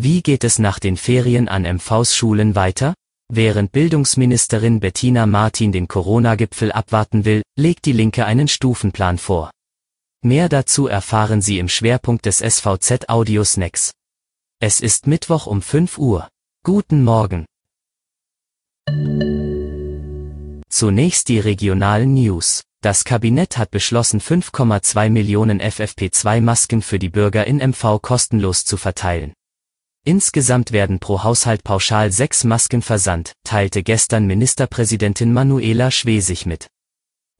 Wie geht es nach den Ferien an MVs Schulen weiter? Während Bildungsministerin Bettina Martin den Corona-Gipfel abwarten will, legt die Linke einen Stufenplan vor. Mehr dazu erfahren Sie im Schwerpunkt des SVZ Audio Snacks. Es ist Mittwoch um 5 Uhr. Guten Morgen. Zunächst die regionalen News. Das Kabinett hat beschlossen 5,2 Millionen FFP2-Masken für die Bürger in MV kostenlos zu verteilen. Insgesamt werden pro Haushalt pauschal sechs Masken versandt, teilte gestern Ministerpräsidentin Manuela Schwesig mit.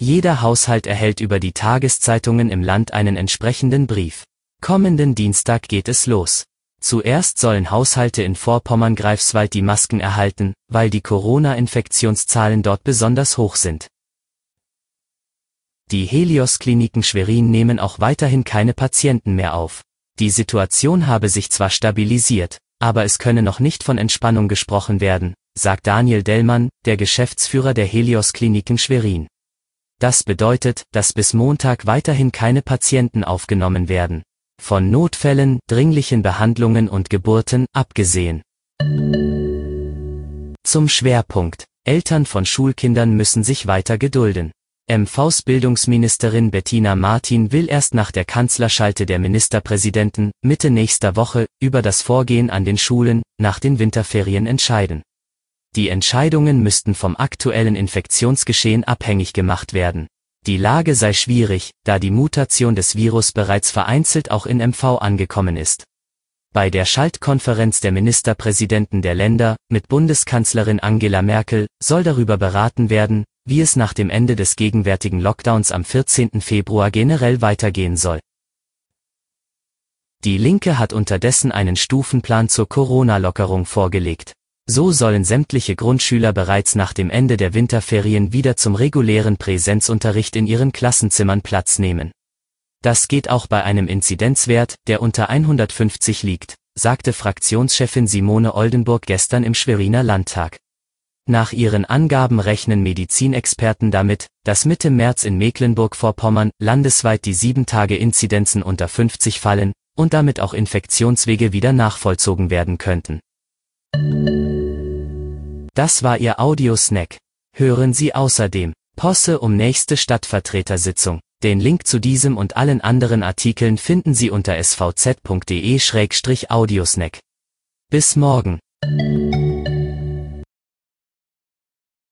Jeder Haushalt erhält über die Tageszeitungen im Land einen entsprechenden Brief. Kommenden Dienstag geht es los. Zuerst sollen Haushalte in Vorpommern-Greifswald die Masken erhalten, weil die Corona-Infektionszahlen dort besonders hoch sind. Die Helios-Kliniken Schwerin nehmen auch weiterhin keine Patienten mehr auf. Die Situation habe sich zwar stabilisiert, aber es könne noch nicht von Entspannung gesprochen werden, sagt Daniel Dellmann, der Geschäftsführer der Helios Kliniken Schwerin. Das bedeutet, dass bis Montag weiterhin keine Patienten aufgenommen werden. Von Notfällen, dringlichen Behandlungen und Geburten abgesehen. Zum Schwerpunkt. Eltern von Schulkindern müssen sich weiter gedulden. MVs Bildungsministerin Bettina Martin will erst nach der Kanzlerschalte der Ministerpräsidenten Mitte nächster Woche über das Vorgehen an den Schulen nach den Winterferien entscheiden. Die Entscheidungen müssten vom aktuellen Infektionsgeschehen abhängig gemacht werden. Die Lage sei schwierig, da die Mutation des Virus bereits vereinzelt auch in MV angekommen ist. Bei der Schaltkonferenz der Ministerpräsidenten der Länder mit Bundeskanzlerin Angela Merkel soll darüber beraten werden, wie es nach dem Ende des gegenwärtigen Lockdowns am 14. Februar generell weitergehen soll. Die Linke hat unterdessen einen Stufenplan zur Corona-Lockerung vorgelegt. So sollen sämtliche Grundschüler bereits nach dem Ende der Winterferien wieder zum regulären Präsenzunterricht in ihren Klassenzimmern Platz nehmen. Das geht auch bei einem Inzidenzwert, der unter 150 liegt, sagte Fraktionschefin Simone Oldenburg gestern im Schweriner Landtag. Nach ihren Angaben rechnen Medizinexperten damit, dass Mitte März in Mecklenburg-Vorpommern landesweit die 7-Tage-Inzidenzen unter 50 fallen und damit auch Infektionswege wieder nachvollzogen werden könnten. Das war Ihr Audiosnack. Hören Sie außerdem Posse um nächste Stadtvertretersitzung. Den Link zu diesem und allen anderen Artikeln finden Sie unter svz.de-audiosnack. Bis morgen.